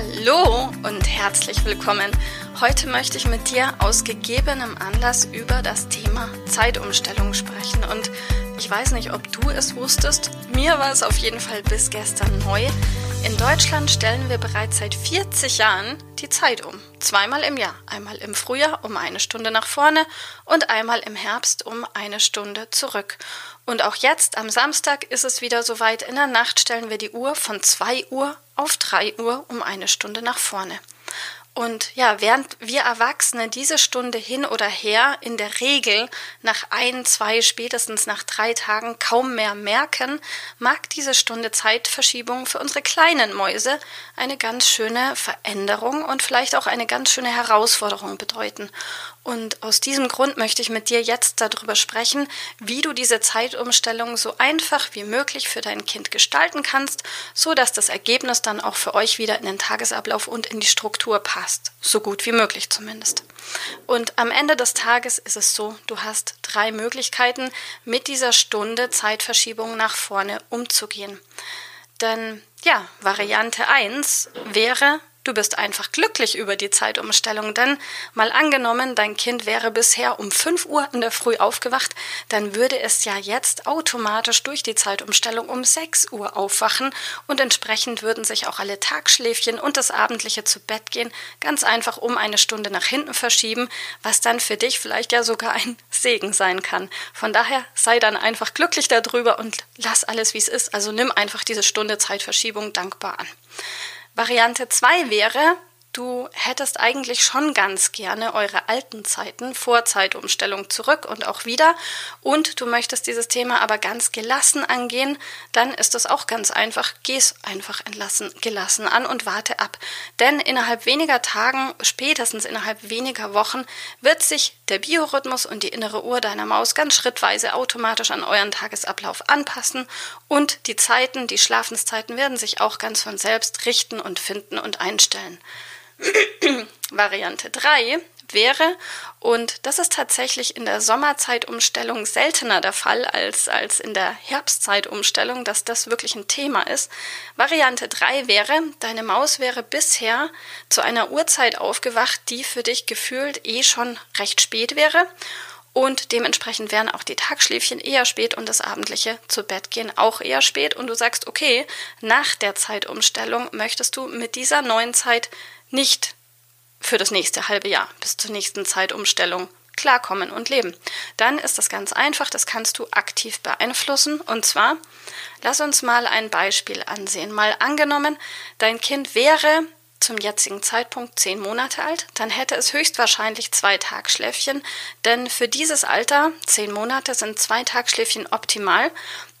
Hallo und herzlich willkommen. Heute möchte ich mit dir aus gegebenem Anlass über das Thema Zeitumstellung sprechen. Und ich weiß nicht, ob du es wusstest. Mir war es auf jeden Fall bis gestern neu. In Deutschland stellen wir bereits seit 40 Jahren die Zeit um. Zweimal im Jahr. Einmal im Frühjahr um eine Stunde nach vorne und einmal im Herbst um eine Stunde zurück. Und auch jetzt am Samstag ist es wieder soweit. In der Nacht stellen wir die Uhr von 2 Uhr auf 3 Uhr um eine Stunde nach vorne. Und ja, während wir Erwachsene diese Stunde hin oder her in der Regel nach ein, zwei, spätestens nach drei Tagen kaum mehr merken, mag diese Stunde Zeitverschiebung für unsere kleinen Mäuse eine ganz schöne Veränderung und vielleicht auch eine ganz schöne Herausforderung bedeuten. Und aus diesem Grund möchte ich mit dir jetzt darüber sprechen, wie du diese Zeitumstellung so einfach wie möglich für dein Kind gestalten kannst, so dass das Ergebnis dann auch für euch wieder in den Tagesablauf und in die Struktur passt. So gut wie möglich zumindest. Und am Ende des Tages ist es so, du hast drei Möglichkeiten, mit dieser Stunde Zeitverschiebung nach vorne umzugehen. Denn ja, Variante 1 wäre, Du bist einfach glücklich über die Zeitumstellung, denn mal angenommen, dein Kind wäre bisher um 5 Uhr in der Früh aufgewacht, dann würde es ja jetzt automatisch durch die Zeitumstellung um 6 Uhr aufwachen und entsprechend würden sich auch alle Tagschläfchen und das abendliche zu Bett gehen ganz einfach um eine Stunde nach hinten verschieben, was dann für dich vielleicht ja sogar ein Segen sein kann. Von daher sei dann einfach glücklich darüber und lass alles wie es ist, also nimm einfach diese Stunde Zeitverschiebung dankbar an. Variante 2 wäre, Du hättest eigentlich schon ganz gerne eure alten Zeiten vor Zeitumstellung zurück und auch wieder und du möchtest dieses Thema aber ganz gelassen angehen, dann ist es auch ganz einfach, geh's einfach entlassen, gelassen an und warte ab. Denn innerhalb weniger Tagen, spätestens innerhalb weniger Wochen, wird sich der Biorhythmus und die innere Uhr deiner Maus ganz schrittweise automatisch an euren Tagesablauf anpassen und die Zeiten, die Schlafenszeiten werden sich auch ganz von selbst richten und finden und einstellen. Variante 3 wäre, und das ist tatsächlich in der Sommerzeitumstellung seltener der Fall als, als in der Herbstzeitumstellung, dass das wirklich ein Thema ist. Variante 3 wäre, deine Maus wäre bisher zu einer Uhrzeit aufgewacht, die für dich gefühlt eh schon recht spät wäre. Und dementsprechend wären auch die Tagschläfchen eher spät und das abendliche zu Bett gehen auch eher spät. Und du sagst, okay, nach der Zeitumstellung möchtest du mit dieser neuen Zeit nicht für das nächste halbe Jahr bis zur nächsten Zeitumstellung klarkommen und leben. Dann ist das ganz einfach, das kannst du aktiv beeinflussen. Und zwar, lass uns mal ein Beispiel ansehen. Mal angenommen, dein Kind wäre zum jetzigen Zeitpunkt zehn Monate alt, dann hätte es höchstwahrscheinlich zwei Tagschläfchen, denn für dieses Alter, zehn Monate, sind zwei Tagschläfchen optimal.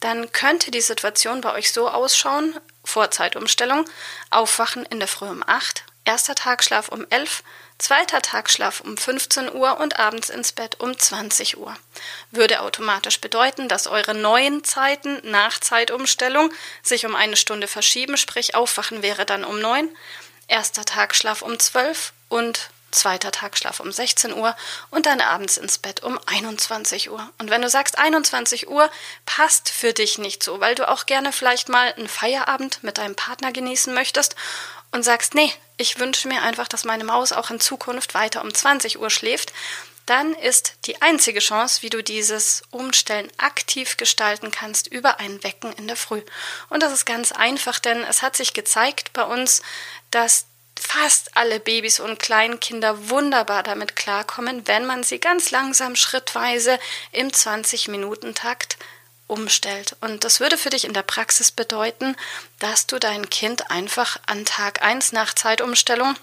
Dann könnte die Situation bei euch so ausschauen, vor Zeitumstellung, aufwachen in der Früh um acht, Erster Tagschlaf um 11, zweiter Tagschlaf um 15 Uhr und abends ins Bett um 20 Uhr. Würde automatisch bedeuten, dass eure neuen Zeiten nach Zeitumstellung sich um eine Stunde verschieben, sprich Aufwachen wäre dann um 9, erster Tagschlaf um 12 und zweiter Tagschlaf um 16 Uhr und dann abends ins Bett um 21 Uhr. Und wenn du sagst, 21 Uhr passt für dich nicht so, weil du auch gerne vielleicht mal einen Feierabend mit deinem Partner genießen möchtest und sagst, nee, ich wünsche mir einfach, dass meine Maus auch in Zukunft weiter um 20 Uhr schläft, dann ist die einzige Chance, wie du dieses Umstellen aktiv gestalten kannst, über ein Wecken in der Früh. Und das ist ganz einfach, denn es hat sich gezeigt bei uns, dass fast alle Babys und Kleinkinder wunderbar damit klarkommen, wenn man sie ganz langsam schrittweise im 20-Minuten-Takt umstellt. Und das würde für dich in der Praxis bedeuten, dass du dein Kind einfach an Tag 1 nach Zeitumstellung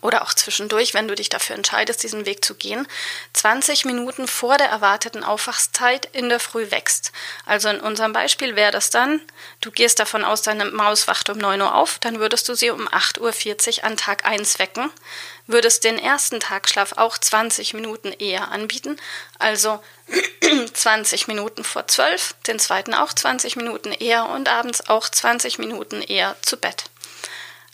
oder auch zwischendurch, wenn du dich dafür entscheidest, diesen Weg zu gehen, 20 Minuten vor der erwarteten Aufwachszeit in der Früh wächst. Also in unserem Beispiel wäre das dann, du gehst davon aus, deine Maus wacht um 9 Uhr auf, dann würdest du sie um 8.40 Uhr an Tag 1 wecken, würdest den ersten Tagschlaf auch 20 Minuten eher anbieten, also 20 Minuten vor 12, den zweiten auch 20 Minuten eher und abends auch 20 Minuten eher zu Bett.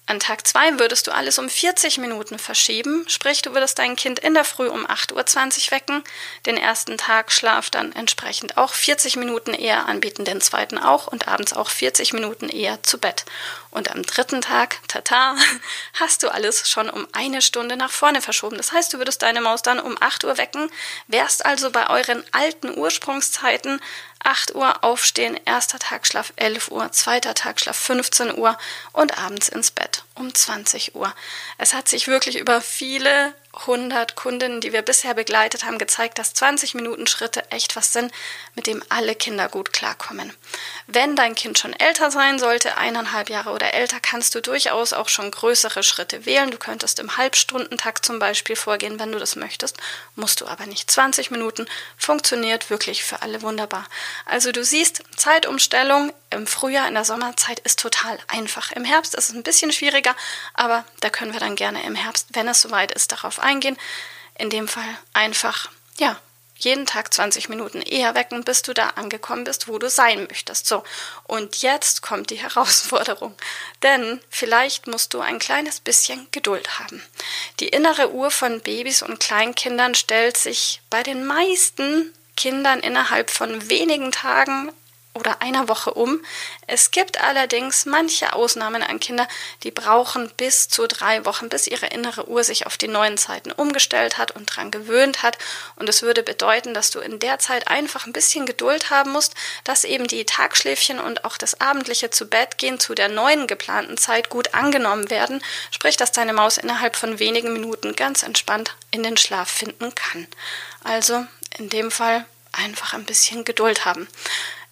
An Tag 2 würdest du alles um 40 Minuten verschieben, sprich du würdest dein Kind in der Früh um 8.20 Uhr wecken, den ersten Tag Schlaf dann entsprechend auch 40 Minuten eher anbieten, den zweiten auch und abends auch 40 Minuten eher zu Bett. Und am dritten Tag, tata, hast du alles schon um eine Stunde nach vorne verschoben. Das heißt, du würdest deine Maus dann um 8 Uhr wecken, wärst also bei euren alten Ursprungszeiten 8 Uhr aufstehen, erster Tagschlaf 11 Uhr, zweiter Tagschlaf 15 Uhr und abends ins Bett um 20 Uhr. Es hat sich wirklich über viele 100 Kundinnen, die wir bisher begleitet haben, gezeigt, dass 20 Minuten Schritte echt was sind, mit dem alle Kinder gut klarkommen. Wenn dein Kind schon älter sein sollte, eineinhalb Jahre oder älter, kannst du durchaus auch schon größere Schritte wählen. Du könntest im Halbstundentakt zum Beispiel vorgehen, wenn du das möchtest, musst du aber nicht. 20 Minuten funktioniert wirklich für alle wunderbar. Also du siehst, Zeitumstellung im Frühjahr, in der Sommerzeit ist total einfach. Im Herbst ist es ein bisschen schwieriger, aber da können wir dann gerne im Herbst, wenn es soweit ist, darauf eingehen. In dem Fall einfach, ja, jeden Tag 20 Minuten eher wecken, bis du da angekommen bist, wo du sein möchtest. So, und jetzt kommt die Herausforderung. Denn vielleicht musst du ein kleines bisschen Geduld haben. Die innere Uhr von Babys und Kleinkindern stellt sich bei den meisten Kindern innerhalb von wenigen Tagen oder einer Woche um. Es gibt allerdings manche Ausnahmen an Kinder, die brauchen bis zu drei Wochen, bis ihre innere Uhr sich auf die neuen Zeiten umgestellt hat und dran gewöhnt hat. Und es würde bedeuten, dass du in der Zeit einfach ein bisschen Geduld haben musst, dass eben die Tagschläfchen und auch das abendliche zu Bett gehen zu der neuen geplanten Zeit gut angenommen werden. Sprich, dass deine Maus innerhalb von wenigen Minuten ganz entspannt in den Schlaf finden kann. Also in dem Fall einfach ein bisschen Geduld haben.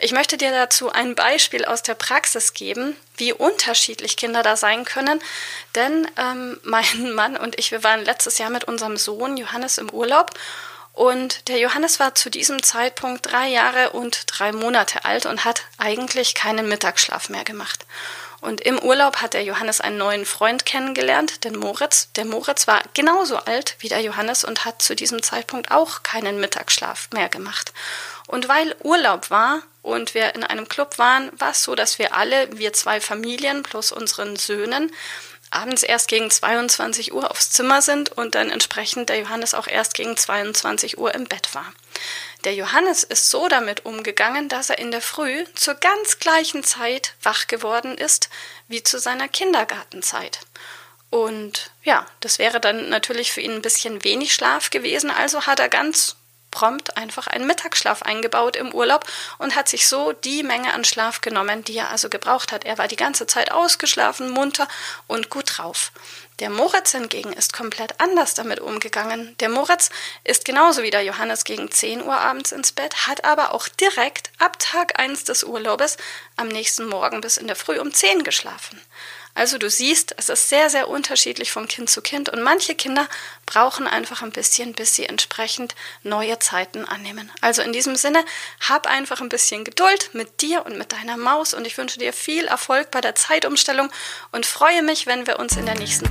Ich möchte dir dazu ein Beispiel aus der Praxis geben, wie unterschiedlich Kinder da sein können. Denn ähm, mein Mann und ich, wir waren letztes Jahr mit unserem Sohn Johannes im Urlaub. Und der Johannes war zu diesem Zeitpunkt drei Jahre und drei Monate alt und hat eigentlich keinen Mittagsschlaf mehr gemacht. Und im Urlaub hat der Johannes einen neuen Freund kennengelernt, den Moritz. Der Moritz war genauso alt wie der Johannes und hat zu diesem Zeitpunkt auch keinen Mittagsschlaf mehr gemacht. Und weil Urlaub war und wir in einem Club waren, war es so, dass wir alle, wir zwei Familien plus unseren Söhnen, abends erst gegen 22 Uhr aufs Zimmer sind und dann entsprechend der Johannes auch erst gegen 22 Uhr im Bett war. Der Johannes ist so damit umgegangen, dass er in der Früh zur ganz gleichen Zeit wach geworden ist wie zu seiner Kindergartenzeit. Und ja, das wäre dann natürlich für ihn ein bisschen wenig Schlaf gewesen, also hat er ganz prompt einfach einen Mittagsschlaf eingebaut im Urlaub und hat sich so die Menge an Schlaf genommen, die er also gebraucht hat. Er war die ganze Zeit ausgeschlafen, munter und gut drauf. Der Moritz hingegen ist komplett anders damit umgegangen. Der Moritz ist genauso wie der Johannes gegen 10 Uhr abends ins Bett, hat aber auch direkt ab Tag 1 des Urlaubes am nächsten Morgen bis in der Früh um 10 geschlafen. Also du siehst, es ist sehr, sehr unterschiedlich von Kind zu Kind und manche Kinder brauchen einfach ein bisschen, bis sie entsprechend neue Zeiten annehmen. Also in diesem Sinne, hab einfach ein bisschen Geduld mit dir und mit deiner Maus und ich wünsche dir viel Erfolg bei der Zeitumstellung und freue mich, wenn wir uns in der nächsten